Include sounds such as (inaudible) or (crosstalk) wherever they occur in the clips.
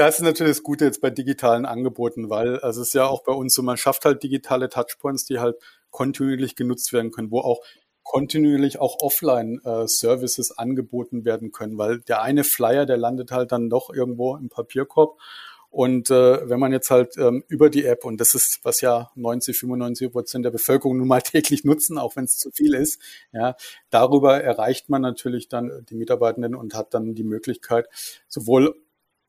Das ist natürlich das Gute jetzt bei digitalen Angeboten, weil also es ist ja auch bei uns so, man schafft halt digitale Touchpoints, die halt kontinuierlich genutzt werden können, wo auch kontinuierlich auch Offline-Services äh, angeboten werden können, weil der eine Flyer, der landet halt dann doch irgendwo im Papierkorb. Und äh, wenn man jetzt halt ähm, über die App, und das ist, was ja 90, 95 Prozent der Bevölkerung nun mal (laughs) täglich nutzen, auch wenn es zu viel ist, ja, darüber erreicht man natürlich dann die Mitarbeitenden und hat dann die Möglichkeit, sowohl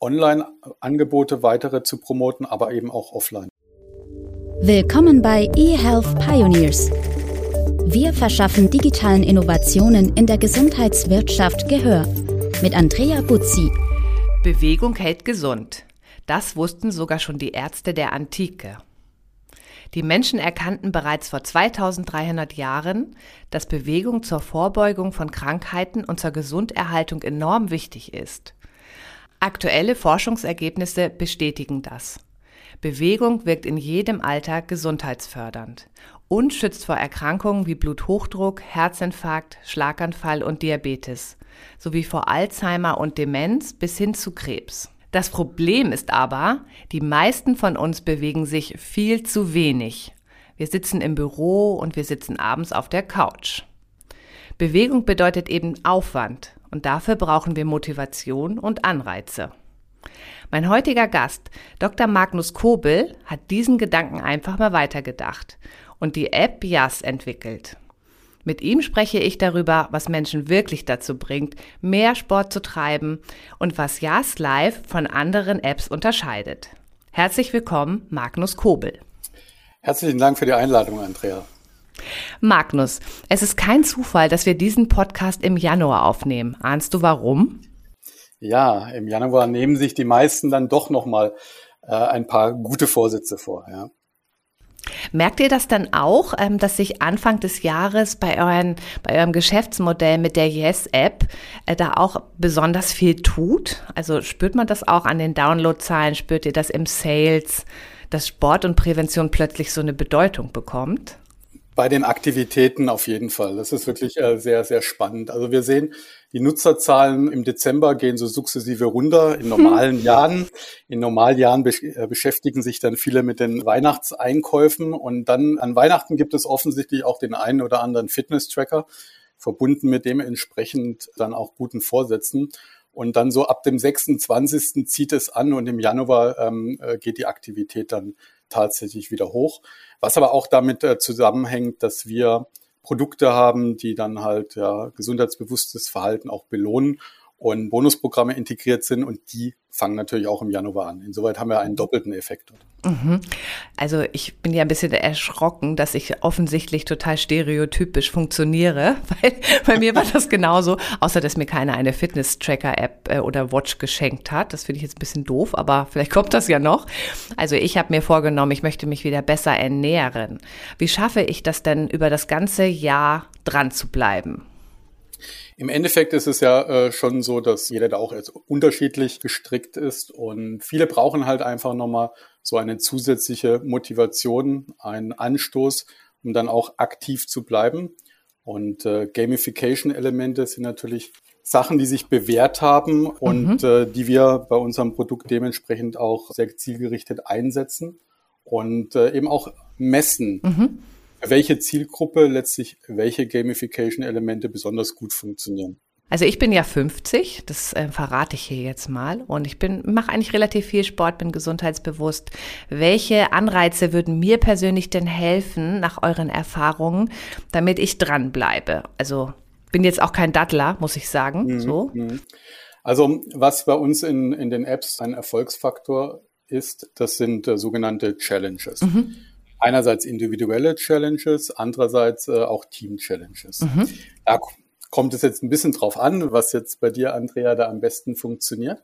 Online-Angebote weitere zu promoten, aber eben auch offline. Willkommen bei eHealth Pioneers. Wir verschaffen digitalen Innovationen in der Gesundheitswirtschaft Gehör. Mit Andrea Buzzi. Bewegung hält gesund. Das wussten sogar schon die Ärzte der Antike. Die Menschen erkannten bereits vor 2300 Jahren, dass Bewegung zur Vorbeugung von Krankheiten und zur Gesunderhaltung enorm wichtig ist. Aktuelle Forschungsergebnisse bestätigen das. Bewegung wirkt in jedem Alter gesundheitsfördernd und schützt vor Erkrankungen wie Bluthochdruck, Herzinfarkt, Schlaganfall und Diabetes sowie vor Alzheimer und Demenz bis hin zu Krebs. Das Problem ist aber, die meisten von uns bewegen sich viel zu wenig. Wir sitzen im Büro und wir sitzen abends auf der Couch. Bewegung bedeutet eben Aufwand und dafür brauchen wir Motivation und Anreize. Mein heutiger Gast, Dr. Magnus Kobel, hat diesen Gedanken einfach mal weitergedacht und die App Jas entwickelt. Mit ihm spreche ich darüber, was Menschen wirklich dazu bringt, mehr Sport zu treiben und was Jas Live von anderen Apps unterscheidet. Herzlich willkommen, Magnus Kobel. Herzlichen Dank für die Einladung, Andrea. Magnus, es ist kein Zufall, dass wir diesen Podcast im Januar aufnehmen. Ahnst du warum? Ja, im Januar nehmen sich die meisten dann doch nochmal äh, ein paar gute Vorsätze vor. Ja. Merkt ihr das dann auch, ähm, dass sich Anfang des Jahres bei, euren, bei eurem Geschäftsmodell mit der Yes-App äh, da auch besonders viel tut? Also spürt man das auch an den Downloadzahlen? Spürt ihr das im Sales, dass Sport und Prävention plötzlich so eine Bedeutung bekommt? Bei den Aktivitäten auf jeden Fall. Das ist wirklich äh, sehr, sehr spannend. Also wir sehen, die Nutzerzahlen im Dezember gehen so sukzessive runter in normalen hm. Jahren. In normalen Jahren besch äh, beschäftigen sich dann viele mit den Weihnachtseinkäufen und dann an Weihnachten gibt es offensichtlich auch den einen oder anderen Fitness-Tracker, verbunden mit dementsprechend dann auch guten Vorsätzen. Und dann so ab dem 26. zieht es an und im Januar ähm, äh, geht die Aktivität dann tatsächlich wieder hoch. Was aber auch damit äh, zusammenhängt, dass wir Produkte haben, die dann halt ja, gesundheitsbewusstes Verhalten auch belohnen und Bonusprogramme integriert sind und die fangen natürlich auch im Januar an. Insoweit haben wir einen doppelten Effekt. Mhm. Also ich bin ja ein bisschen erschrocken, dass ich offensichtlich total stereotypisch funktioniere, (laughs) weil bei mir war das genauso, außer dass mir keiner eine Fitness-Tracker-App äh, oder Watch geschenkt hat. Das finde ich jetzt ein bisschen doof, aber vielleicht kommt das ja noch. Also ich habe mir vorgenommen, ich möchte mich wieder besser ernähren. Wie schaffe ich das denn, über das ganze Jahr dran zu bleiben? Im Endeffekt ist es ja äh, schon so, dass jeder da auch jetzt unterschiedlich gestrickt ist und viele brauchen halt einfach nochmal so eine zusätzliche Motivation, einen Anstoß, um dann auch aktiv zu bleiben. Und äh, Gamification-Elemente sind natürlich Sachen, die sich bewährt haben und mhm. äh, die wir bei unserem Produkt dementsprechend auch sehr zielgerichtet einsetzen und äh, eben auch messen. Mhm welche Zielgruppe letztlich welche Gamification-Elemente besonders gut funktionieren. Also ich bin ja 50, das äh, verrate ich hier jetzt mal. Und ich bin, mache eigentlich relativ viel Sport, bin gesundheitsbewusst. Welche Anreize würden mir persönlich denn helfen, nach euren Erfahrungen, damit ich dranbleibe? Also bin jetzt auch kein Dattler, muss ich sagen. Mhm, so. Mhm. Also was bei uns in, in den Apps ein Erfolgsfaktor ist, das sind äh, sogenannte Challenges. Mhm einerseits individuelle Challenges, andererseits äh, auch Team-Challenges. Mhm. Da kommt es jetzt ein bisschen drauf an, was jetzt bei dir, Andrea, da am besten funktioniert.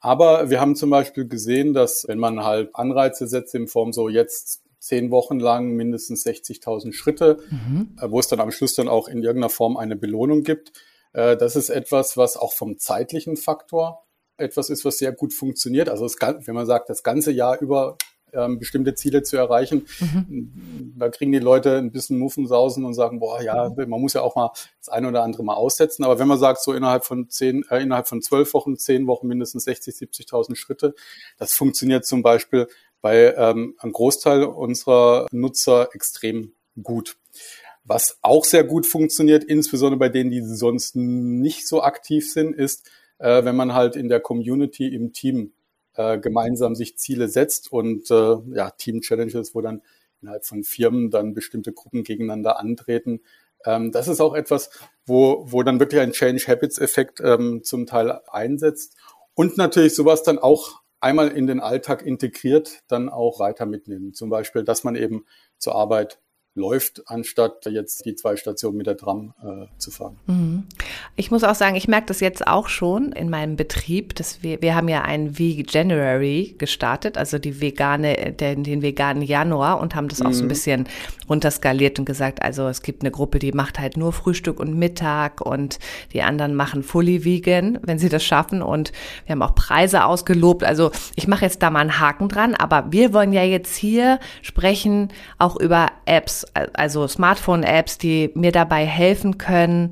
Aber wir haben zum Beispiel gesehen, dass wenn man halt Anreize setzt in Form so jetzt zehn Wochen lang mindestens 60.000 Schritte, mhm. Äh, wo es dann am Schluss dann auch in irgendeiner Form eine Belohnung gibt, äh, das ist etwas, was auch vom zeitlichen Faktor etwas ist, was sehr gut funktioniert. Also es, wenn man sagt, das ganze Jahr über ähm, bestimmte Ziele zu erreichen. Mhm. Da kriegen die Leute ein bisschen Muffensausen und sagen, boah, ja, man muss ja auch mal das eine oder andere mal aussetzen. Aber wenn man sagt, so innerhalb von zehn, äh, innerhalb von zwölf Wochen, zehn Wochen mindestens 60, 70.000 Schritte, das funktioniert zum Beispiel bei ähm, einem Großteil unserer Nutzer extrem gut. Was auch sehr gut funktioniert, insbesondere bei denen, die sonst nicht so aktiv sind, ist, äh, wenn man halt in der Community im Team äh, gemeinsam sich Ziele setzt und äh, ja, Team-Challenges, wo dann innerhalb von Firmen dann bestimmte Gruppen gegeneinander antreten. Ähm, das ist auch etwas, wo, wo dann wirklich ein Change Habits Effekt ähm, zum Teil einsetzt und natürlich sowas dann auch einmal in den Alltag integriert, dann auch weiter mitnehmen. Zum Beispiel, dass man eben zur Arbeit läuft, anstatt jetzt die zwei Stationen mit der Tram äh, zu fahren. Mhm. Ich muss auch sagen, ich merke das jetzt auch schon in meinem Betrieb, dass wir, wir haben ja einen Veganuary gestartet, also die vegane, den, den veganen Januar und haben das mhm. auch so ein mhm. bisschen runterskaliert und gesagt, also es gibt eine Gruppe, die macht halt nur Frühstück und Mittag und die anderen machen fully vegan, wenn sie das schaffen und wir haben auch Preise ausgelobt. Also ich mache jetzt da mal einen Haken dran, aber wir wollen ja jetzt hier sprechen auch über Apps also Smartphone-Apps, die mir dabei helfen können,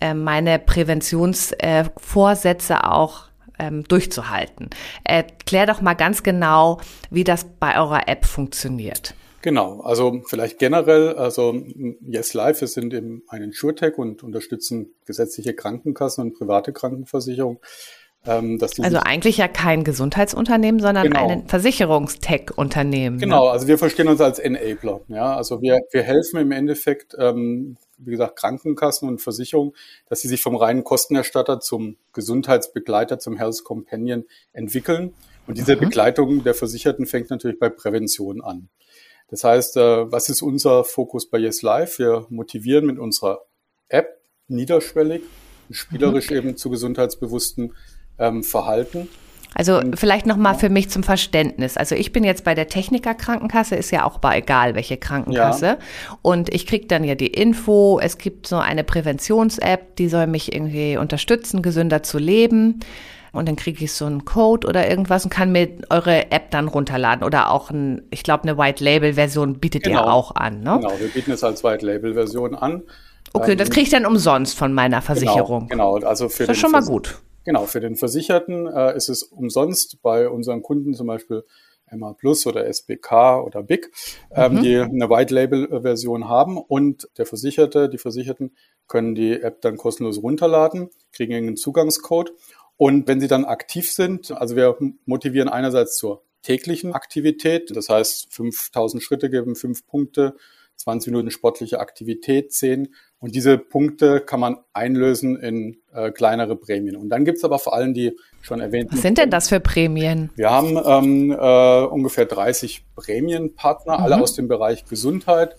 äh, meine Präventionsvorsätze äh, auch ähm, durchzuhalten. Erklär doch mal ganz genau, wie das bei eurer App funktioniert. Genau, also vielleicht generell, also Yes Life, wir sind eben ein InsurTech und unterstützen gesetzliche Krankenkassen und private Krankenversicherungen ähm, also eigentlich ja kein Gesundheitsunternehmen, sondern genau. ein Versicherungstech-Unternehmen. Ne? Genau, ne? also wir verstehen uns als Enabler. Ja, also wir, wir helfen im Endeffekt, ähm, wie gesagt, Krankenkassen und Versicherungen, dass sie sich vom reinen Kostenerstatter zum Gesundheitsbegleiter, zum Health Companion entwickeln. Und diese mhm. Begleitung der Versicherten fängt natürlich bei Prävention an. Das heißt, äh, was ist unser Fokus bei Yes Life? Wir motivieren mit unserer App niederschwellig, spielerisch mhm. eben zu gesundheitsbewussten ähm, Verhalten. Also vielleicht nochmal für mich zum Verständnis. Also ich bin jetzt bei der Techniker Krankenkasse, ist ja auch bei egal welche Krankenkasse. Ja. Und ich kriege dann ja die Info, es gibt so eine Präventions-App, die soll mich irgendwie unterstützen, gesünder zu leben. Und dann kriege ich so einen Code oder irgendwas und kann mir eure App dann runterladen. Oder auch ein, ich glaube, eine White-Label-Version bietet genau. ihr auch an. Ne? Genau, wir bieten es als White-Label-Version an. Okay, ähm, das kriege ich dann umsonst von meiner genau, Versicherung. Genau, genau also für das ist schon mal gut. Genau, für den Versicherten äh, ist es umsonst bei unseren Kunden zum Beispiel MA Plus oder SBK oder BIC, ähm, mhm. die eine White Label Version haben und der Versicherte, die Versicherten können die App dann kostenlos runterladen, kriegen einen Zugangscode und wenn sie dann aktiv sind, also wir motivieren einerseits zur täglichen Aktivität, das heißt 5000 Schritte geben, fünf Punkte, 20 Minuten sportliche Aktivität, 10 und diese Punkte kann man einlösen in äh, kleinere Prämien. Und dann gibt's aber vor allem die schon erwähnten. Was sind denn das für Prämien? Wir haben ähm, äh, ungefähr 30 Prämienpartner, mhm. alle aus dem Bereich Gesundheit.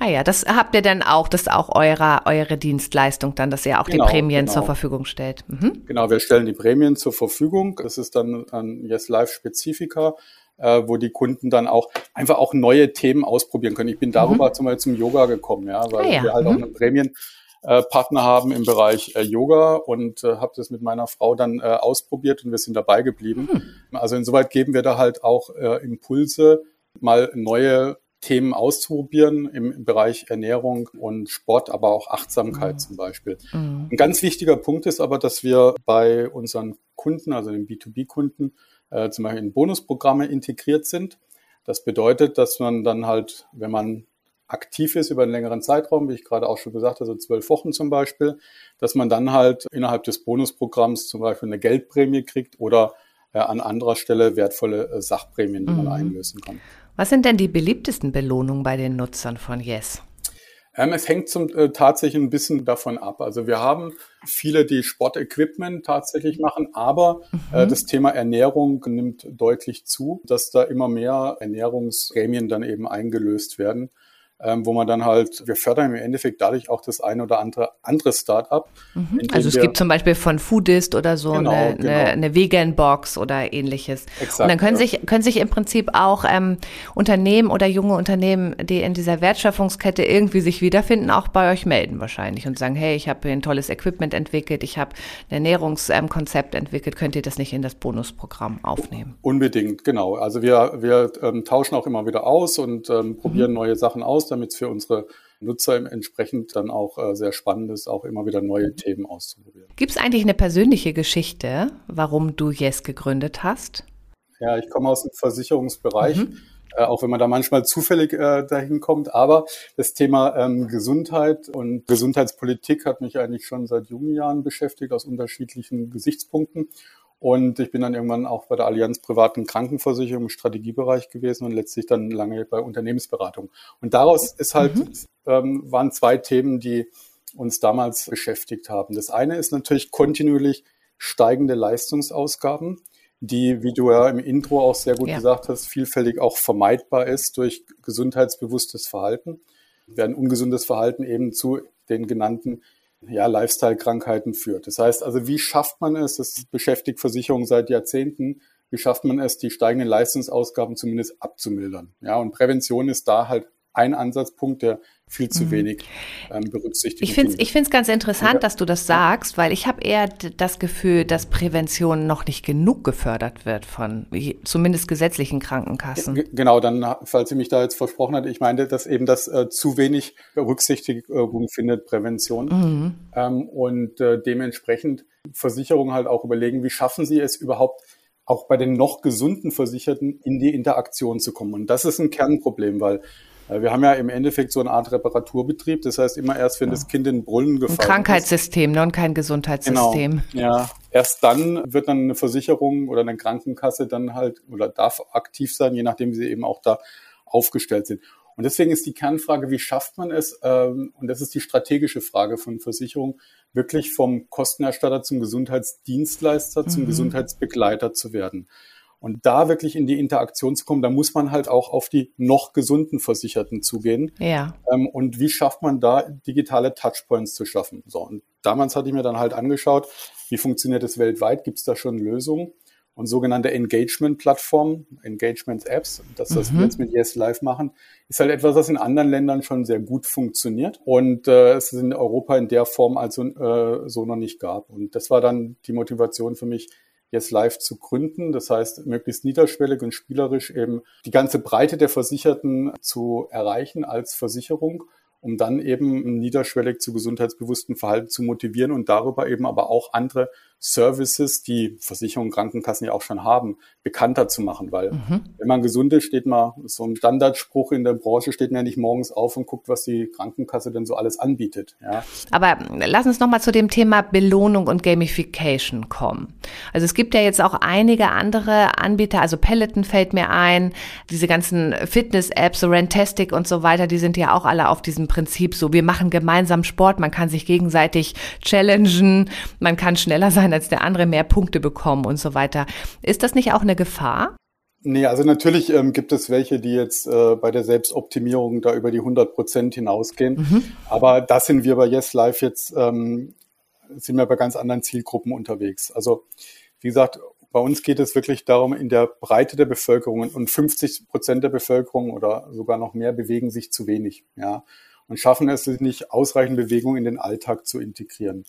Ah ja, das habt ihr dann auch, das ist auch eure, eure Dienstleistung dann, dass ihr auch genau, die Prämien genau. zur Verfügung stellt. Mhm. Genau, wir stellen die Prämien zur Verfügung. Das ist dann ein Yes Live Spezifika äh, wo die Kunden dann auch einfach auch neue Themen ausprobieren können. Ich bin darüber mhm. zum Beispiel zum Yoga gekommen, ja, weil ah, ja. wir halt mhm. auch einen Prämienpartner äh, haben im Bereich äh, Yoga und äh, habe das mit meiner Frau dann äh, ausprobiert und wir sind dabei geblieben. Mhm. Also insoweit geben wir da halt auch äh, Impulse, mal neue Themen auszuprobieren im, im, Bereich Ernährung und Sport, aber auch Achtsamkeit mhm. zum Beispiel. Mhm. Ein ganz wichtiger Punkt ist aber, dass wir bei unseren Kunden, also den B2B-Kunden, äh, zum Beispiel in Bonusprogramme integriert sind. Das bedeutet, dass man dann halt, wenn man aktiv ist über einen längeren Zeitraum, wie ich gerade auch schon gesagt habe, so zwölf Wochen zum Beispiel, dass man dann halt innerhalb des Bonusprogramms zum Beispiel eine Geldprämie kriegt oder äh, an anderer Stelle wertvolle äh, Sachprämien, die mhm. man einlösen kann. Was sind denn die beliebtesten Belohnungen bei den Nutzern von Yes? Ähm, es hängt zum, äh, tatsächlich ein bisschen davon ab. Also wir haben viele, die Sportequipment tatsächlich machen, aber äh, mhm. äh, das Thema Ernährung nimmt deutlich zu, dass da immer mehr Ernährungsprämien dann eben eingelöst werden. Ähm, wo man dann halt, wir fördern im Endeffekt dadurch auch das eine oder andere andere Start-up. Mhm. Also es gibt zum Beispiel von Foodist oder so genau, eine, genau. eine, eine Vegan-Box oder ähnliches. Exakt, und dann können ja. sich können sich im Prinzip auch ähm, Unternehmen oder junge Unternehmen, die in dieser Wertschöpfungskette irgendwie sich wiederfinden, auch bei euch melden wahrscheinlich und sagen, hey, ich habe hier ein tolles Equipment entwickelt, ich habe ein Ernährungskonzept ähm, entwickelt, könnt ihr das nicht in das Bonusprogramm aufnehmen? Unbedingt, genau. Also wir, wir ähm, tauschen auch immer wieder aus und ähm, probieren mhm. neue Sachen aus damit es für unsere Nutzer entsprechend dann auch äh, sehr spannend ist, auch immer wieder neue Themen auszuprobieren. Gibt es eigentlich eine persönliche Geschichte, warum du Yes gegründet hast? Ja, ich komme aus dem Versicherungsbereich. Mhm. Äh, auch wenn man da manchmal zufällig äh, dahin kommt. Aber das Thema ähm, Gesundheit und Gesundheitspolitik hat mich eigentlich schon seit jungen Jahren beschäftigt, aus unterschiedlichen Gesichtspunkten. Und ich bin dann irgendwann auch bei der Allianz privaten Krankenversicherung im Strategiebereich gewesen und letztlich dann lange bei Unternehmensberatung. Und daraus ist halt, mhm. ähm, waren zwei Themen, die uns damals beschäftigt haben. Das eine ist natürlich kontinuierlich steigende Leistungsausgaben, die, wie du ja im Intro auch sehr gut ja. gesagt hast, vielfältig auch vermeidbar ist durch gesundheitsbewusstes Verhalten. Werden ungesundes Verhalten eben zu den genannten ja, Lifestyle-Krankheiten führt. Das heißt also, wie schafft man es, das beschäftigt Versicherungen seit Jahrzehnten, wie schafft man es, die steigenden Leistungsausgaben zumindest abzumildern? Ja, und Prävention ist da halt ein Ansatzpunkt, der viel zu mhm. wenig ähm, berücksichtigt. Ich finde es ich find's ganz interessant, ja. dass du das sagst, weil ich habe eher das Gefühl, dass Prävention noch nicht genug gefördert wird von zumindest gesetzlichen Krankenkassen. G genau, dann, falls sie mich da jetzt versprochen hat, ich meinte, dass eben das äh, zu wenig Berücksichtigung findet, Prävention. Mhm. Ähm, und äh, dementsprechend Versicherungen halt auch überlegen, wie schaffen sie es überhaupt, auch bei den noch gesunden Versicherten in die Interaktion zu kommen. Und das ist ein Kernproblem, weil wir haben ja im Endeffekt so eine Art Reparaturbetrieb. Das heißt, immer erst, wenn ja. das Kind in den Brunnen gefallen ist. Ein Krankheitssystem, ne, und kein Gesundheitssystem. Genau. Ja, erst dann wird dann eine Versicherung oder eine Krankenkasse dann halt oder darf aktiv sein, je nachdem, wie sie eben auch da aufgestellt sind. Und deswegen ist die Kernfrage, wie schafft man es, ähm, und das ist die strategische Frage von Versicherung, wirklich vom Kostenerstatter zum Gesundheitsdienstleister, mhm. zum Gesundheitsbegleiter zu werden. Und da wirklich in die Interaktion zu kommen, da muss man halt auch auf die noch gesunden Versicherten zugehen. Ja. Ähm, und wie schafft man da digitale Touchpoints zu schaffen? So, und damals hatte ich mir dann halt angeschaut, wie funktioniert das weltweit? Gibt es da schon Lösungen? Und sogenannte Engagement-Plattformen, Engagement-Apps, das, was mhm. wir jetzt mit Yes Live machen, ist halt etwas, was in anderen Ländern schon sehr gut funktioniert und äh, es in Europa in der Form also äh, so noch nicht gab. Und das war dann die Motivation für mich, jetzt live zu gründen. Das heißt, möglichst niederschwellig und spielerisch eben die ganze Breite der Versicherten zu erreichen als Versicherung um dann eben niederschwellig zu gesundheitsbewussten Verhalten zu motivieren und darüber eben aber auch andere Services, die Versicherungen, Krankenkassen ja auch schon haben, bekannter zu machen. Weil mhm. wenn man gesund ist, steht man, so ein Standardspruch in der Branche, steht man ja nicht morgens auf und guckt, was die Krankenkasse denn so alles anbietet. Ja. Aber lass uns nochmal zu dem Thema Belohnung und Gamification kommen. Also es gibt ja jetzt auch einige andere Anbieter, also Peloton fällt mir ein, diese ganzen Fitness-Apps, so Rentastic und so weiter, die sind ja auch alle auf diesem Prinzip so, wir machen gemeinsam Sport, man kann sich gegenseitig challengen, man kann schneller sein als der andere, mehr Punkte bekommen und so weiter. Ist das nicht auch eine Gefahr? Nee, also natürlich ähm, gibt es welche, die jetzt äh, bei der Selbstoptimierung da über die 100 Prozent hinausgehen. Mhm. Aber da sind wir bei Yes Live jetzt, ähm, sind wir bei ganz anderen Zielgruppen unterwegs. Also wie gesagt, bei uns geht es wirklich darum, in der Breite der Bevölkerung und 50 Prozent der Bevölkerung oder sogar noch mehr bewegen sich zu wenig. Ja und schaffen es nicht, ausreichend Bewegung in den Alltag zu integrieren.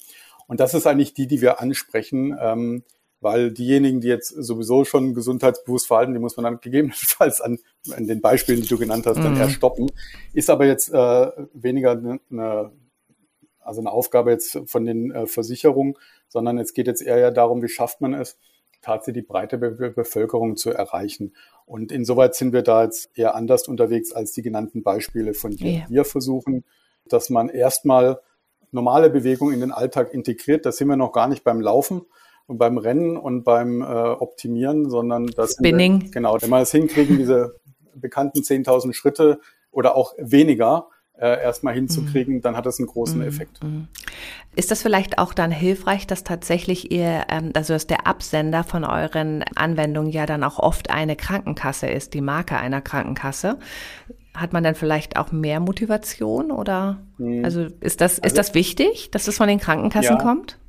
Und das ist eigentlich die, die wir ansprechen, ähm, weil diejenigen, die jetzt sowieso schon gesundheitsbewusst verhalten, die muss man dann gegebenenfalls an, an den Beispielen, die du genannt hast, dann mhm. eher stoppen. Ist aber jetzt äh, weniger eine, also eine Aufgabe jetzt von den äh, Versicherungen, sondern es geht jetzt eher ja darum, wie schafft man es, tatsächlich die breite Be Bevölkerung zu erreichen. Und insoweit sind wir da jetzt eher anders unterwegs als die genannten Beispiele von dir. Yeah. Wir versuchen, dass man erstmal normale Bewegung in den Alltag integriert. Da sind wir noch gar nicht beim Laufen und beim Rennen und beim äh, Optimieren, sondern das Spinning. Wir, genau, wenn wir es hinkriegen, diese bekannten 10.000 Schritte oder auch weniger äh, erstmal hinzukriegen, mhm. dann hat das einen großen mhm. Effekt. Mhm. Ist das vielleicht auch dann hilfreich, dass tatsächlich ihr, ähm, also dass der Absender von euren Anwendungen ja dann auch oft eine Krankenkasse ist, die Marke einer Krankenkasse? Hat man dann vielleicht auch mehr Motivation oder hm. also ist das, ist also, das wichtig, dass es von den Krankenkassen ja. kommt?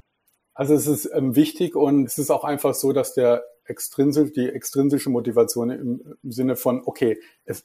Also es ist ähm, wichtig und es ist auch einfach so, dass der extrinsisch, die extrinsische Motivation im, im Sinne von, okay, es,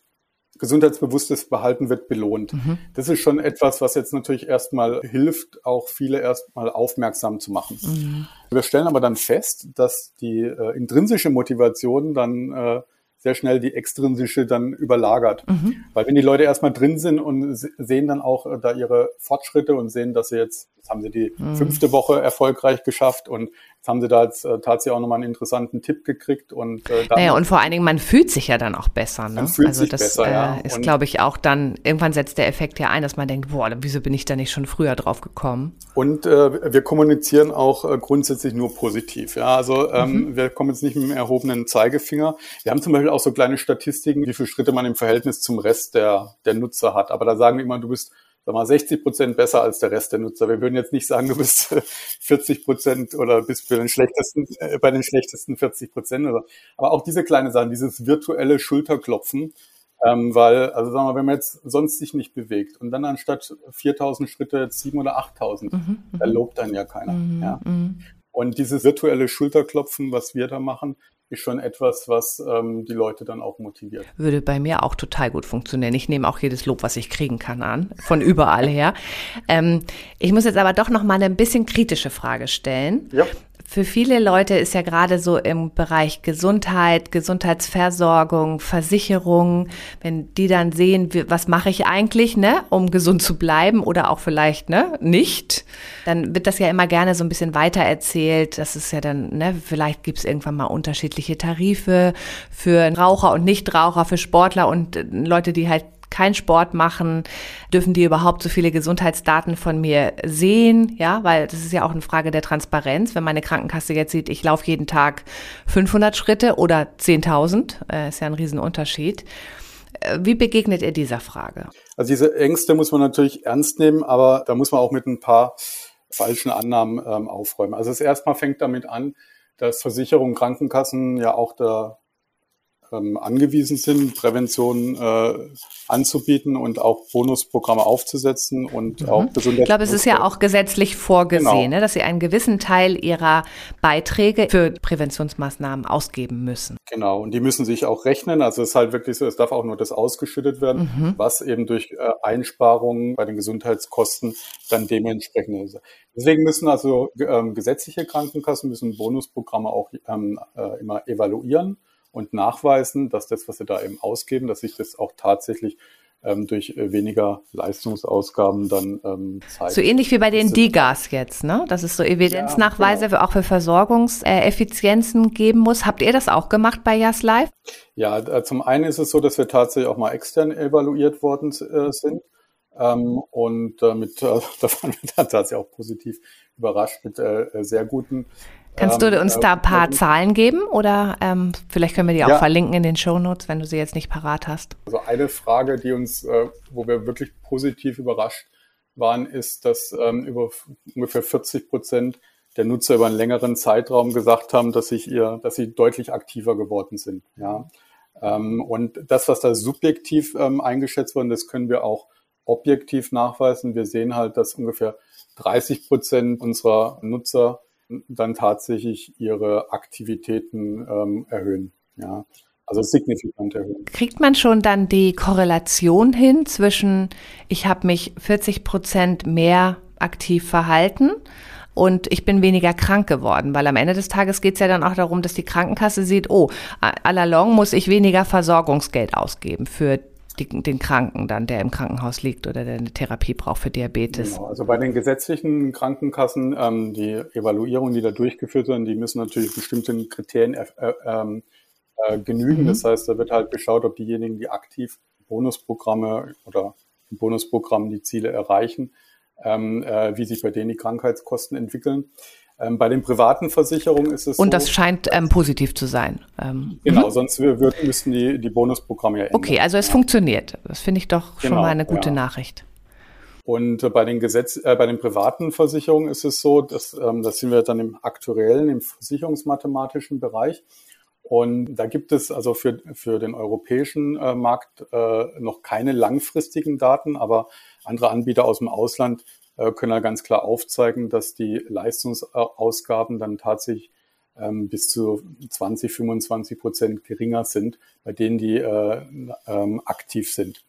gesundheitsbewusstes Behalten wird belohnt. Mhm. Das ist schon etwas, was jetzt natürlich erstmal hilft, auch viele erstmal aufmerksam zu machen. Mhm. Wir stellen aber dann fest, dass die äh, intrinsische Motivation dann äh, sehr schnell die extrinsische dann überlagert. Mhm. Weil wenn die Leute erstmal drin sind und sehen dann auch äh, da ihre Fortschritte und sehen, dass sie jetzt, jetzt haben sie die mhm. fünfte Woche erfolgreich geschafft und Jetzt haben sie da jetzt äh, tatsächlich auch nochmal einen interessanten Tipp gekriegt und äh, dann, naja, und vor allen Dingen, man fühlt sich ja dann auch besser. Ne? Also sich das besser, ja. äh, ist, glaube ich, auch dann, irgendwann setzt der Effekt ja ein, dass man denkt, boah, wieso bin ich da nicht schon früher drauf gekommen? Und äh, wir kommunizieren auch äh, grundsätzlich nur positiv. Ja, also ähm, mhm. wir kommen jetzt nicht mit dem erhobenen Zeigefinger. Wir haben zum Beispiel auch so kleine Statistiken, wie viele Schritte man im Verhältnis zum Rest der, der Nutzer hat. Aber da sagen wir immer, du bist sag mal, 60 Prozent besser als der Rest der Nutzer. Wir würden jetzt nicht sagen, du bist (laughs) 40 Prozent oder bist für den schlechtesten, äh, bei den schlechtesten 40 Prozent. Oder, aber auch diese kleine Sachen, dieses virtuelle Schulterklopfen, ähm, weil, also sagen wir, wenn man jetzt sonst sich nicht bewegt und dann anstatt 4000 Schritte jetzt 7 oder 8000, mhm, da lobt dann ja keiner. Mhm, ja. Mhm. Und dieses virtuelle Schulterklopfen, was wir da machen, ist schon etwas, was ähm, die Leute dann auch motiviert. Würde bei mir auch total gut funktionieren. Ich nehme auch jedes Lob, was ich kriegen kann, an, von überall her. Ähm, ich muss jetzt aber doch noch mal eine ein bisschen kritische Frage stellen. Ja für viele Leute ist ja gerade so im Bereich Gesundheit, Gesundheitsversorgung, Versicherung, wenn die dann sehen, was mache ich eigentlich, ne, um gesund zu bleiben oder auch vielleicht, ne, nicht, dann wird das ja immer gerne so ein bisschen weiter erzählt. Das ist ja dann, ne, vielleicht gibt es irgendwann mal unterschiedliche Tarife für Raucher und Nichtraucher, für Sportler und äh, Leute, die halt keinen Sport machen, dürfen die überhaupt so viele Gesundheitsdaten von mir sehen? Ja, weil das ist ja auch eine Frage der Transparenz. Wenn meine Krankenkasse jetzt sieht, ich laufe jeden Tag 500 Schritte oder 10.000, äh, ist ja ein Riesenunterschied. Äh, wie begegnet ihr dieser Frage? Also diese Ängste muss man natürlich ernst nehmen, aber da muss man auch mit ein paar falschen Annahmen ähm, aufräumen. Also es erstmal fängt damit an, dass Versicherungen, Krankenkassen ja auch da ähm, angewiesen sind, Prävention äh, anzubieten und auch Bonusprogramme aufzusetzen und mhm. auch Gesundheit. Ich glaube, es ist ja auch gesetzlich vorgesehen, genau. ne, dass sie einen gewissen Teil ihrer Beiträge für Präventionsmaßnahmen ausgeben müssen. Genau, und die müssen sich auch rechnen. Also es ist halt wirklich so, es darf auch nur das ausgeschüttet werden, mhm. was eben durch äh, Einsparungen bei den Gesundheitskosten dann dementsprechend ist. Deswegen müssen also ähm, gesetzliche Krankenkassen müssen Bonusprogramme auch ähm, äh, immer evaluieren und nachweisen, dass das, was sie da eben ausgeben, dass sich das auch tatsächlich ähm, durch äh, weniger Leistungsausgaben dann ähm, zeigt. So ähnlich wie bei den DIGAs jetzt, ne? Dass es so Evidenznachweise ja, genau. auch für Versorgungseffizienzen geben muss. Habt ihr das auch gemacht bei Just Life? Ja, äh, zum einen ist es so, dass wir tatsächlich auch mal extern evaluiert worden äh, sind. Ähm, und damit, äh, (laughs) da waren wir dann tatsächlich auch positiv überrascht mit äh, sehr guten Kannst du ähm, uns da ein paar Zahlen geben oder ähm, vielleicht können wir die auch ja. verlinken in den Show Notes, wenn du sie jetzt nicht parat hast? Also eine Frage, die uns, äh, wo wir wirklich positiv überrascht waren, ist, dass ähm, über ungefähr 40 Prozent der Nutzer über einen längeren Zeitraum gesagt haben, dass sich ihr, dass sie deutlich aktiver geworden sind. Ja. Ähm, und das, was da subjektiv ähm, eingeschätzt wurde, das können wir auch objektiv nachweisen. Wir sehen halt, dass ungefähr 30 Prozent unserer Nutzer dann tatsächlich ihre Aktivitäten ähm, erhöhen. Ja. Also signifikant erhöhen. Kriegt man schon dann die Korrelation hin zwischen, ich habe mich 40 Prozent mehr aktiv verhalten und ich bin weniger krank geworden, weil am Ende des Tages geht es ja dann auch darum, dass die Krankenkasse sieht, oh, allalong muss ich weniger Versorgungsgeld ausgeben für die, den Kranken dann, der im Krankenhaus liegt oder der eine Therapie braucht für Diabetes. Genau, also bei den gesetzlichen Krankenkassen, ähm, die Evaluierungen, die da durchgeführt werden, die müssen natürlich bestimmten Kriterien äh, ähm, äh, genügen. Mhm. Das heißt, da wird halt geschaut, ob diejenigen, die aktiv Bonusprogramme oder Bonusprogrammen die Ziele erreichen, ähm, äh, wie sich bei denen die Krankheitskosten entwickeln. Ähm, bei den privaten Versicherungen ist es Und so, das scheint ähm, positiv zu sein. Ähm, genau, mhm. sonst wir, müssten die, die Bonusprogramme ja ändern. Okay, also es ja. funktioniert. Das finde ich doch genau, schon mal eine gute ja. Nachricht. Und äh, bei den Gesetz, äh, bei den privaten Versicherungen ist es so, dass ähm, das sind wir dann im aktuellen, im versicherungsmathematischen Bereich. Und da gibt es also für, für den europäischen äh, Markt äh, noch keine langfristigen Daten, aber andere Anbieter aus dem Ausland können ja ganz klar aufzeigen, dass die Leistungsausgaben dann tatsächlich ähm, bis zu 20, 25 Prozent geringer sind, bei denen die äh, ähm, aktiv sind.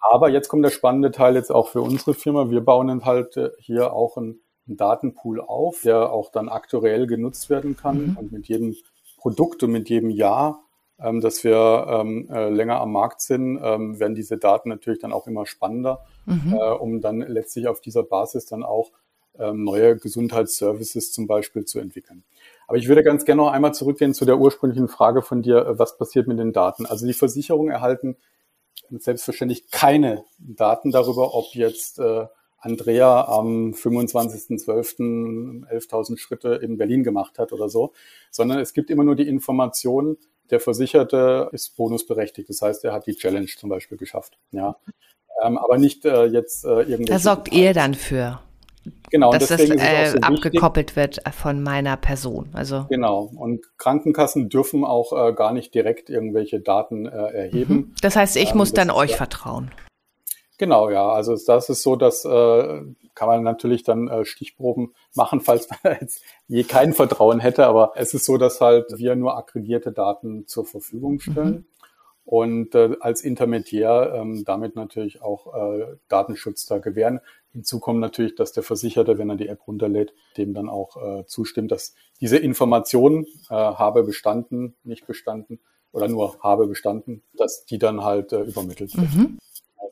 Aber jetzt kommt der spannende Teil jetzt auch für unsere Firma. Wir bauen halt äh, hier auch einen, einen Datenpool auf, der auch dann aktuell genutzt werden kann mhm. und mit jedem Produkt und mit jedem Jahr, ähm, dass wir ähm, äh, länger am Markt sind, ähm, werden diese Daten natürlich dann auch immer spannender, mhm. äh, um dann letztlich auf dieser Basis dann auch ähm, neue Gesundheitsservices zum Beispiel zu entwickeln. Aber ich würde ganz gerne noch einmal zurückgehen zu der ursprünglichen Frage von dir, äh, was passiert mit den Daten? Also die Versicherungen erhalten selbstverständlich keine Daten darüber, ob jetzt äh, Andrea am 25.12. 11.000 Schritte in Berlin gemacht hat oder so, sondern es gibt immer nur die Information, der Versicherte ist bonusberechtigt. Das heißt, er hat die Challenge zum Beispiel geschafft. Ja. Ähm, aber nicht äh, jetzt äh, irgendwie. Da sorgt ihr dann für. Genau, dass das äh, so abgekoppelt wird von meiner Person. Also genau. Und Krankenkassen dürfen auch äh, gar nicht direkt irgendwelche Daten äh, erheben. Mhm. Das heißt, ich ähm, muss dann euch vertrauen. Genau, ja. Also das ist so, dass äh, kann man natürlich dann äh, Stichproben machen, falls man (laughs) jetzt je kein Vertrauen hätte. Aber es ist so, dass halt wir nur aggregierte Daten zur Verfügung stellen. Mhm. Und äh, als Intermediär ähm, damit natürlich auch äh, Datenschutz da gewähren. Hinzu kommt natürlich, dass der Versicherte, wenn er die App runterlädt, dem dann auch äh, zustimmt, dass diese Information äh, habe bestanden, nicht bestanden oder nur habe bestanden, dass die dann halt äh, übermittelt wird. Mhm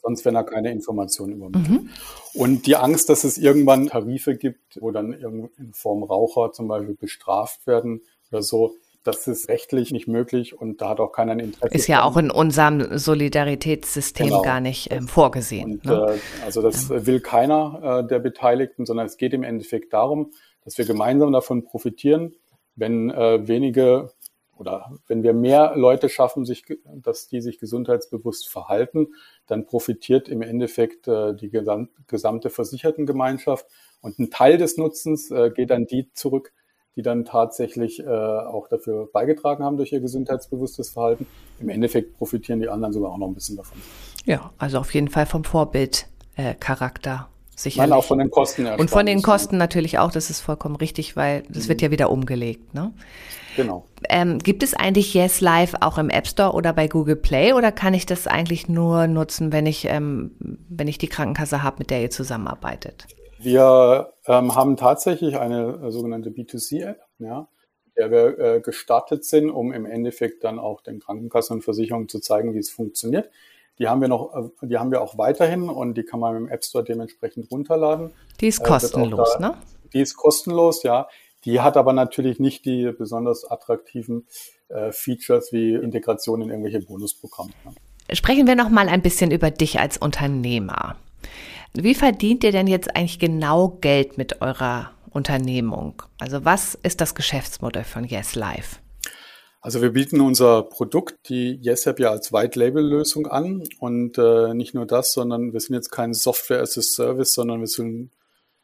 sonst wenn er keine Informationen übermittelt. Mhm. Und die Angst, dass es irgendwann Tarife gibt, wo dann in Form Raucher zum Beispiel bestraft werden oder so, das ist rechtlich nicht möglich und da hat auch keiner ein Interesse. Ist ja auch in unserem Solidaritätssystem genau. gar nicht ähm, vorgesehen. Und, ne? äh, also das ja. will keiner äh, der Beteiligten, sondern es geht im Endeffekt darum, dass wir gemeinsam davon profitieren, wenn äh, wenige oder wenn wir mehr Leute schaffen, sich, dass die sich gesundheitsbewusst verhalten, dann profitiert im Endeffekt äh, die gesam gesamte Versichertengemeinschaft. Und ein Teil des Nutzens äh, geht an die zurück, die dann tatsächlich äh, auch dafür beigetragen haben durch ihr gesundheitsbewusstes Verhalten. Im Endeffekt profitieren die anderen sogar auch noch ein bisschen davon. Ja, also auf jeden Fall vom Vorbildcharakter. Sicherlich. Nein, auch von den Kosten. Und von den Kosten natürlich auch, das ist vollkommen richtig, weil das mhm. wird ja wieder umgelegt. Ne? Genau. Ähm, gibt es eigentlich Yes Live auch im App Store oder bei Google Play oder kann ich das eigentlich nur nutzen, wenn ich, ähm, wenn ich die Krankenkasse habe, mit der ihr zusammenarbeitet? Wir ähm, haben tatsächlich eine äh, sogenannte B2C-App, ja, der wir äh, gestartet sind, um im Endeffekt dann auch den Krankenkassen und Versicherungen zu zeigen, wie es funktioniert. Die haben wir noch, äh, die haben wir auch weiterhin und die kann man im App Store dementsprechend runterladen. Die ist äh, kostenlos, da, ne? Die ist kostenlos, ja. Die hat aber natürlich nicht die besonders attraktiven äh, Features wie Integration in irgendwelche Bonusprogramme. Ne? Sprechen wir noch mal ein bisschen über dich als Unternehmer. Wie verdient ihr denn jetzt eigentlich genau Geld mit eurer Unternehmung? Also was ist das Geschäftsmodell von Yes Life? Also wir bieten unser Produkt, die YesApp, ja als White-Label-Lösung an. Und äh, nicht nur das, sondern wir sind jetzt kein Software as a Service, sondern wir sind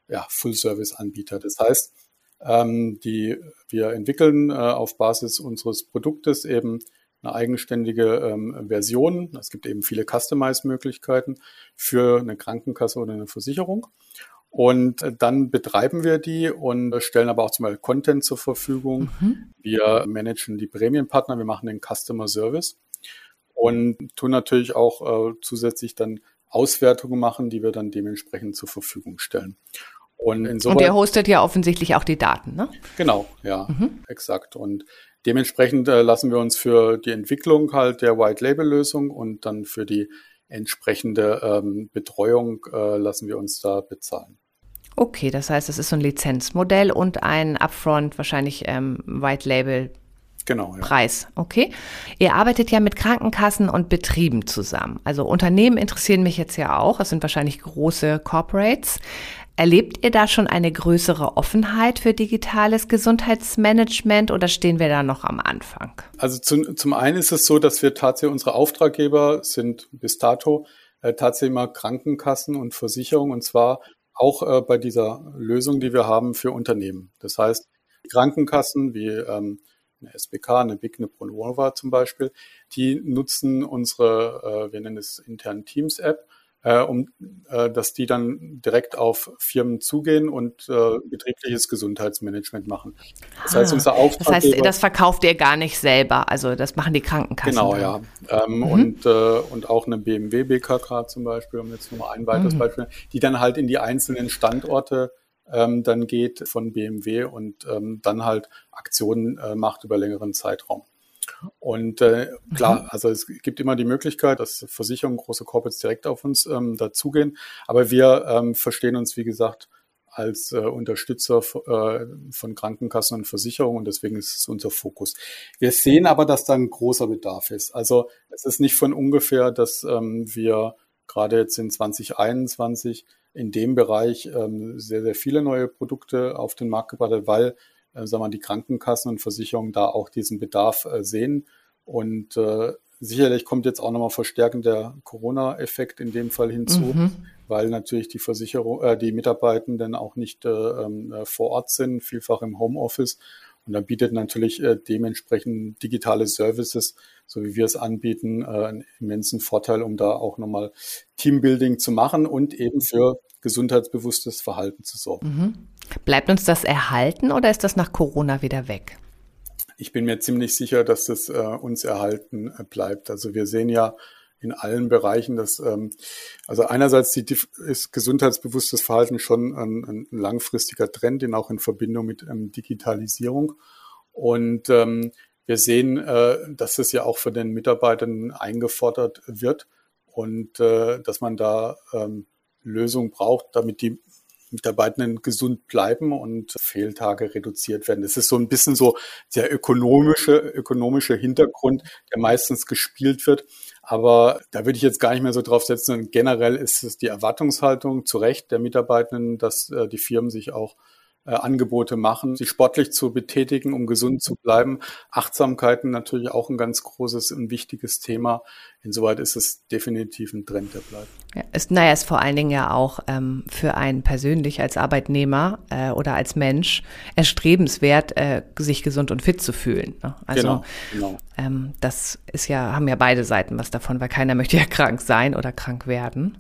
ja, Full-Service-Anbieter. Das heißt, ähm, die wir entwickeln äh, auf Basis unseres Produktes eben eine eigenständige ähm, Version. Es gibt eben viele Customize-Möglichkeiten für eine Krankenkasse oder eine Versicherung. Und äh, dann betreiben wir die und stellen aber auch zum Beispiel Content zur Verfügung. Mhm. Wir managen die Prämienpartner, wir machen den Customer Service und tun natürlich auch äh, zusätzlich dann Auswertungen machen, die wir dann dementsprechend zur Verfügung stellen. Und, insoweit, und der hostet ja offensichtlich auch die Daten, ne? Genau, ja, mhm. exakt. Und dementsprechend äh, lassen wir uns für die Entwicklung halt der White-Label-Lösung und dann für die entsprechende ähm, Betreuung äh, lassen wir uns da bezahlen. Okay, das heißt, es ist so ein Lizenzmodell und ein Upfront, wahrscheinlich ähm, White Label Genau, ja. Preis. Okay. Ihr arbeitet ja mit Krankenkassen und Betrieben zusammen. Also Unternehmen interessieren mich jetzt ja auch. Es sind wahrscheinlich große Corporates. Erlebt ihr da schon eine größere Offenheit für digitales Gesundheitsmanagement oder stehen wir da noch am Anfang? Also zum, zum einen ist es so, dass wir tatsächlich unsere Auftraggeber sind bis dato äh, tatsächlich mal Krankenkassen und Versicherungen und zwar auch äh, bei dieser Lösung, die wir haben für Unternehmen. Das heißt, Krankenkassen wie ähm, eine SBK, eine WIC, eine Pronova zum Beispiel, die nutzen unsere, äh, wir nennen es intern Teams-App, äh, um äh, dass die dann direkt auf Firmen zugehen und äh, betriebliches Gesundheitsmanagement machen. Das heißt, ah, unser Auftrag. Das heißt, das verkauft ihr gar nicht selber, also das machen die Krankenkassen. Genau, ja. Ähm, mhm. und, äh, und auch eine BMW BKK zum Beispiel, um jetzt nochmal ein weiteres mhm. Beispiel, die dann halt in die einzelnen Standorte ähm, dann geht von BMW und ähm, dann halt Aktionen äh, macht über längeren Zeitraum. Und äh, klar, mhm. also es gibt immer die Möglichkeit, dass Versicherungen, große Corporates direkt auf uns ähm, dazugehen. Aber wir ähm, verstehen uns, wie gesagt, als äh, Unterstützer äh, von Krankenkassen und Versicherungen und deswegen ist es unser Fokus. Wir sehen aber, dass da ein großer Bedarf ist. Also es ist nicht von ungefähr, dass ähm, wir gerade jetzt in 2021 in dem Bereich ähm, sehr, sehr viele neue Produkte auf den Markt gebracht haben, weil äh, sagen wir, die Krankenkassen und Versicherungen da auch diesen Bedarf äh, sehen. Und äh, sicherlich kommt jetzt auch nochmal verstärkend der Corona-Effekt in dem Fall hinzu, mhm. weil natürlich die Versicherung, äh, die Mitarbeitenden auch nicht äh, ähm, äh, vor Ort sind, vielfach im Homeoffice. Und dann bietet natürlich äh, dementsprechend digitale Services, so wie wir es anbieten, äh, einen immensen Vorteil, um da auch nochmal Teambuilding zu machen und eben für gesundheitsbewusstes Verhalten zu sorgen. Mhm. Bleibt uns das erhalten oder ist das nach Corona wieder weg? Ich bin mir ziemlich sicher, dass das äh, uns erhalten äh, bleibt. Also wir sehen ja in allen Bereichen, dass ähm, also einerseits die, ist gesundheitsbewusstes Verhalten schon ein, ein langfristiger Trend, den auch in Verbindung mit ähm, Digitalisierung. Und ähm, wir sehen, äh, dass es ja auch von den Mitarbeitern eingefordert wird und äh, dass man da ähm, Lösungen braucht, damit die Mitarbeitenden gesund bleiben und Fehltage reduziert werden. Das ist so ein bisschen so der ökonomische, ökonomische Hintergrund, der meistens gespielt wird. Aber da würde ich jetzt gar nicht mehr so drauf setzen. Generell ist es die Erwartungshaltung zu Recht der Mitarbeitenden, dass äh, die Firmen sich auch äh, Angebote machen, sich sportlich zu betätigen, um gesund zu bleiben. Achtsamkeiten natürlich auch ein ganz großes und wichtiges Thema. Insoweit ist es definitiv ein Trend, der bleibt. Ja, ist, naja, ist vor allen Dingen ja auch ähm, für einen persönlich als Arbeitnehmer äh, oder als Mensch erstrebenswert, äh, sich gesund und fit zu fühlen. Ne? Also genau, genau. Ähm, das ist ja, haben ja beide Seiten was davon, weil keiner möchte ja (laughs) krank sein oder krank werden.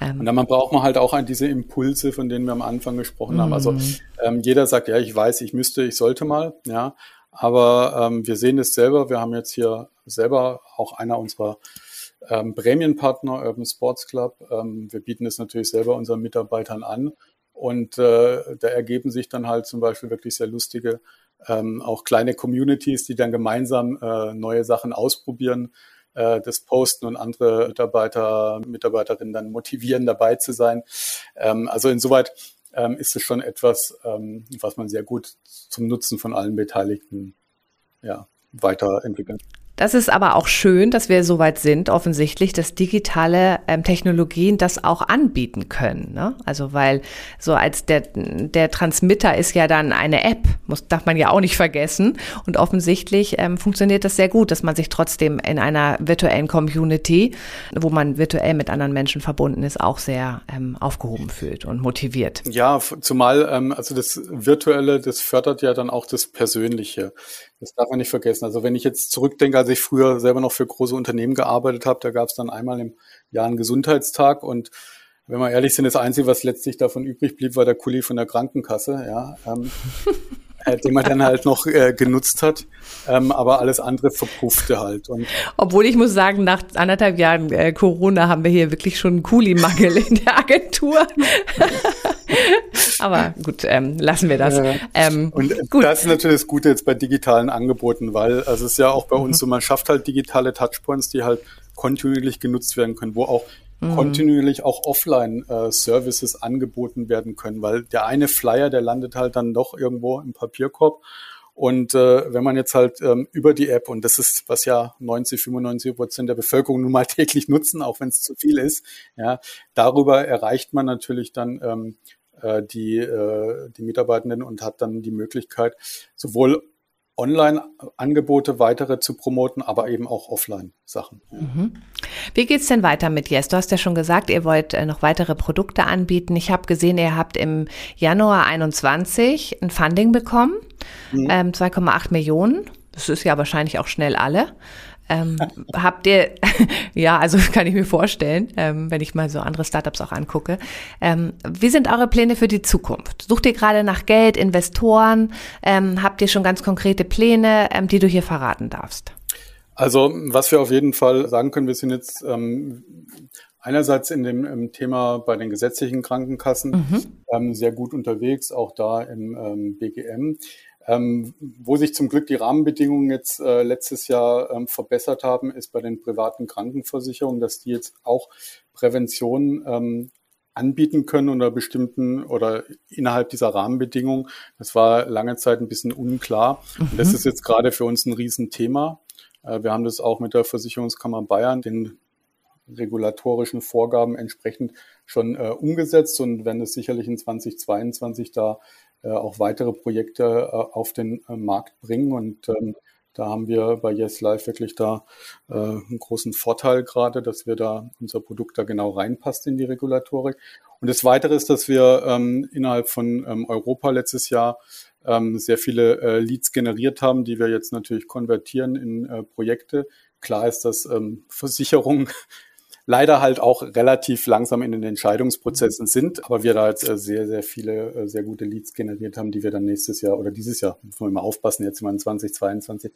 Ähm. Und dann braucht man halt auch diese Impulse, von denen wir am Anfang gesprochen haben. Also mhm. ähm, jeder sagt, ja, ich weiß, ich müsste, ich sollte mal, ja. Aber ähm, wir sehen es selber. Wir haben jetzt hier selber auch einer unserer ähm, Prämienpartner, Urban Sports Club. Ähm, wir bieten es natürlich selber unseren Mitarbeitern an. Und äh, da ergeben sich dann halt zum Beispiel wirklich sehr lustige, ähm, auch kleine Communities, die dann gemeinsam äh, neue Sachen ausprobieren äh, das posten und andere Mitarbeiter, Mitarbeiterinnen dann motivieren, dabei zu sein. Ähm, also insoweit ähm, ist es schon etwas, ähm, was man sehr gut zum Nutzen von allen Beteiligten ja, weiterentwickeln. Das ist aber auch schön, dass wir so weit sind, offensichtlich, dass digitale ähm, Technologien das auch anbieten können. Ne? Also weil so als der, der Transmitter ist ja dann eine App, muss, darf man ja auch nicht vergessen. Und offensichtlich ähm, funktioniert das sehr gut, dass man sich trotzdem in einer virtuellen Community, wo man virtuell mit anderen Menschen verbunden ist, auch sehr ähm, aufgehoben fühlt und motiviert. Ja, zumal ähm, also das Virtuelle, das fördert ja dann auch das Persönliche. Das darf man nicht vergessen. Also wenn ich jetzt zurückdenke, als ich früher selber noch für große Unternehmen gearbeitet habe, da gab es dann einmal im Jahr einen Gesundheitstag und wenn wir ehrlich sind, das Einzige, was letztlich davon übrig blieb, war der Kuli von der Krankenkasse, ja, ähm, (laughs) äh, den man dann halt noch äh, genutzt hat, ähm, aber alles andere verpuffte halt. Und Obwohl ich muss sagen, nach anderthalb Jahren äh, Corona haben wir hier wirklich schon einen Kuli-Mangel in der Agentur. (laughs) (laughs) Aber gut, ähm, lassen wir das. Ähm, und gut. das ist natürlich das Gute jetzt bei digitalen Angeboten, weil also es ist ja auch bei mhm. uns so, man schafft halt digitale Touchpoints, die halt kontinuierlich genutzt werden können, wo auch mhm. kontinuierlich auch Offline-Services äh, angeboten werden können, weil der eine Flyer, der landet halt dann doch irgendwo im Papierkorb. Und äh, wenn man jetzt halt ähm, über die App, und das ist, was ja 90, 95 Prozent der Bevölkerung nun mal (laughs) täglich nutzen, auch wenn es zu viel ist, ja, darüber erreicht man natürlich dann ähm, äh, die, äh, die Mitarbeitenden und hat dann die Möglichkeit, sowohl Online-Angebote weitere zu promoten, aber eben auch Offline-Sachen. Mhm. Wie geht's denn weiter mit Yes? Du hast ja schon gesagt, ihr wollt äh, noch weitere Produkte anbieten. Ich habe gesehen, ihr habt im Januar 21 ein Funding bekommen, mhm. ähm, 2,8 Millionen. Das ist ja wahrscheinlich auch schnell alle. Ähm, habt ihr, (laughs) ja, also (laughs) kann ich mir vorstellen, ähm, wenn ich mal so andere Startups auch angucke. Ähm, wie sind eure Pläne für die Zukunft? Sucht ihr gerade nach Geld, Investoren? Ähm, habt ihr schon ganz konkrete Pläne, ähm, die du hier verraten darfst? Also, was wir auf jeden Fall sagen können, wir sind jetzt ähm, einerseits in dem Thema bei den gesetzlichen Krankenkassen mhm. sehr gut unterwegs, auch da im BGM. Ähm, wo sich zum Glück die Rahmenbedingungen jetzt äh, letztes Jahr ähm, verbessert haben, ist bei den privaten Krankenversicherungen, dass die jetzt auch Prävention ähm, anbieten können unter bestimmten oder innerhalb dieser Rahmenbedingungen. Das war lange Zeit ein bisschen unklar. Mhm. Und das mhm. ist jetzt gerade für uns ein Riesenthema. Äh, wir haben das auch mit der Versicherungskammer Bayern, den regulatorischen Vorgaben entsprechend schon äh, umgesetzt und werden es sicherlich in 2022 da auch weitere Projekte äh, auf den äh, Markt bringen. Und ähm, da haben wir bei Yes Live wirklich da äh, einen großen Vorteil gerade, dass wir da unser Produkt da genau reinpasst in die Regulatorik. Und das Weitere ist, dass wir ähm, innerhalb von ähm, Europa letztes Jahr ähm, sehr viele äh, Leads generiert haben, die wir jetzt natürlich konvertieren in äh, Projekte. Klar ist, dass ähm, Versicherungen leider halt auch relativ langsam in den Entscheidungsprozessen sind, aber wir da jetzt äh, sehr, sehr viele, äh, sehr gute Leads generiert haben, die wir dann nächstes Jahr oder dieses Jahr, müssen wir mal aufpassen, jetzt mal in 2022,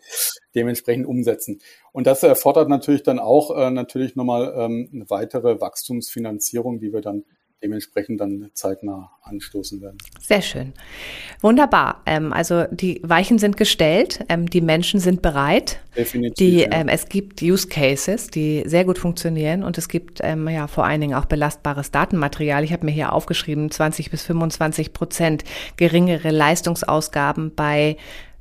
dementsprechend umsetzen. Und das erfordert natürlich dann auch äh, natürlich nochmal ähm, eine weitere Wachstumsfinanzierung, die wir dann dementsprechend dann zeitnah anstoßen werden. Sehr schön. Wunderbar. Ähm, also die Weichen sind gestellt, ähm, die Menschen sind bereit. Definitiv. Die, ja. ähm, es gibt Use Cases, die sehr gut funktionieren und es gibt ähm, ja vor allen Dingen auch belastbares Datenmaterial. Ich habe mir hier aufgeschrieben, 20 bis 25 Prozent geringere Leistungsausgaben bei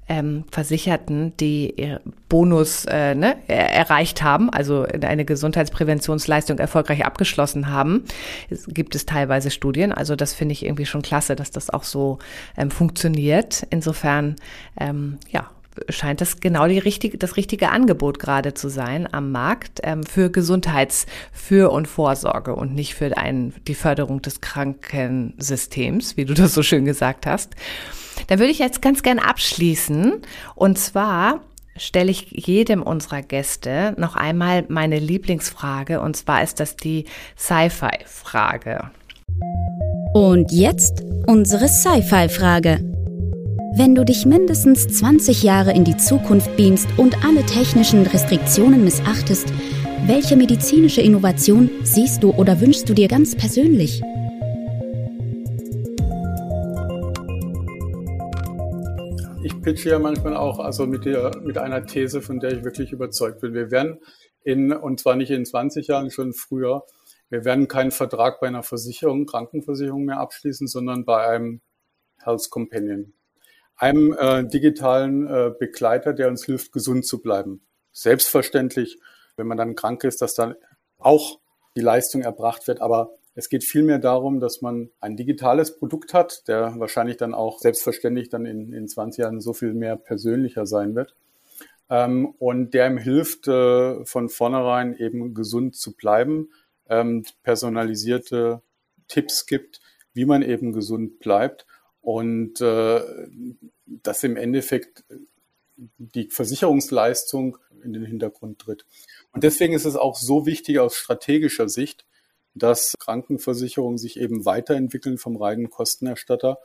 ähm, Versicherten, die ihr Bonus äh, ne, erreicht haben, also eine Gesundheitspräventionsleistung erfolgreich abgeschlossen haben. Es gibt es teilweise Studien, also das finde ich irgendwie schon klasse, dass das auch so ähm, funktioniert. Insofern, ähm, ja, scheint das genau die richtige, das richtige Angebot gerade zu sein am Markt ähm, für Gesundheitsfür- und Vorsorge und nicht für ein, die Förderung des Krankensystems, wie du das so schön gesagt hast. Da würde ich jetzt ganz gern abschließen. Und zwar stelle ich jedem unserer Gäste noch einmal meine Lieblingsfrage. Und zwar ist das die Sci-Fi-Frage. Und jetzt unsere Sci-Fi-Frage. Wenn du dich mindestens 20 Jahre in die Zukunft beamst und alle technischen Restriktionen missachtest, welche medizinische Innovation siehst du oder wünschst du dir ganz persönlich? pitche ja manchmal auch also mit, der, mit einer These, von der ich wirklich überzeugt bin. Wir werden in, und zwar nicht in 20 Jahren, schon früher, wir werden keinen Vertrag bei einer Versicherung, Krankenversicherung mehr abschließen, sondern bei einem Health Companion, einem äh, digitalen äh, Begleiter, der uns hilft, gesund zu bleiben. Selbstverständlich, wenn man dann krank ist, dass dann auch die Leistung erbracht wird, aber es geht vielmehr darum, dass man ein digitales Produkt hat, der wahrscheinlich dann auch selbstverständlich dann in, in 20 Jahren so viel mehr persönlicher sein wird. Ähm, und der ihm hilft, äh, von vornherein eben gesund zu bleiben, ähm, personalisierte Tipps gibt, wie man eben gesund bleibt und äh, dass im Endeffekt die Versicherungsleistung in den Hintergrund tritt. Und deswegen ist es auch so wichtig aus strategischer Sicht, dass Krankenversicherungen sich eben weiterentwickeln vom reinen Kostenerstatter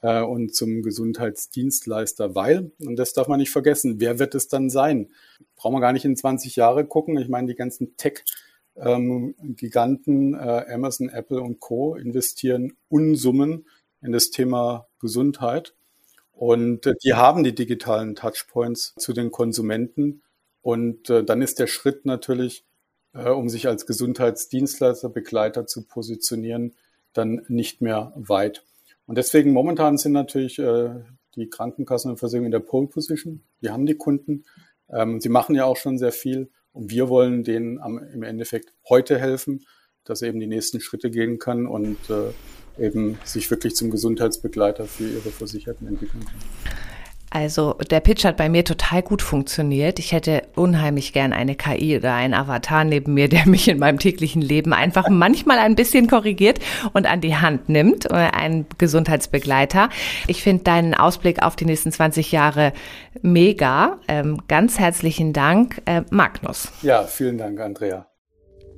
äh, und zum Gesundheitsdienstleister, weil, und das darf man nicht vergessen, wer wird es dann sein? Brauchen wir gar nicht in 20 Jahre gucken. Ich meine, die ganzen Tech- ähm, Giganten äh, Amazon, Apple und Co. investieren Unsummen in das Thema Gesundheit. Und äh, die haben die digitalen Touchpoints zu den Konsumenten. Und äh, dann ist der Schritt natürlich, äh, um sich als Gesundheitsdienstleister, Begleiter zu positionieren, dann nicht mehr weit. Und deswegen momentan sind natürlich die Krankenkassen und Versicherungen in der Pole Position. Die haben die Kunden. Ähm, sie machen ja auch schon sehr viel. Und wir wollen denen im Endeffekt heute helfen, dass er eben die nächsten Schritte gehen kann und äh, eben sich wirklich zum Gesundheitsbegleiter für ihre Versicherten entwickeln kann. Also der Pitch hat bei mir total gut funktioniert. Ich hätte unheimlich gern eine KI oder einen Avatar neben mir, der mich in meinem täglichen Leben einfach (laughs) manchmal ein bisschen korrigiert und an die Hand nimmt. Äh, ein Gesundheitsbegleiter. Ich finde deinen Ausblick auf die nächsten 20 Jahre mega. Ähm, ganz herzlichen Dank, äh, Magnus. Ja, vielen Dank, Andrea.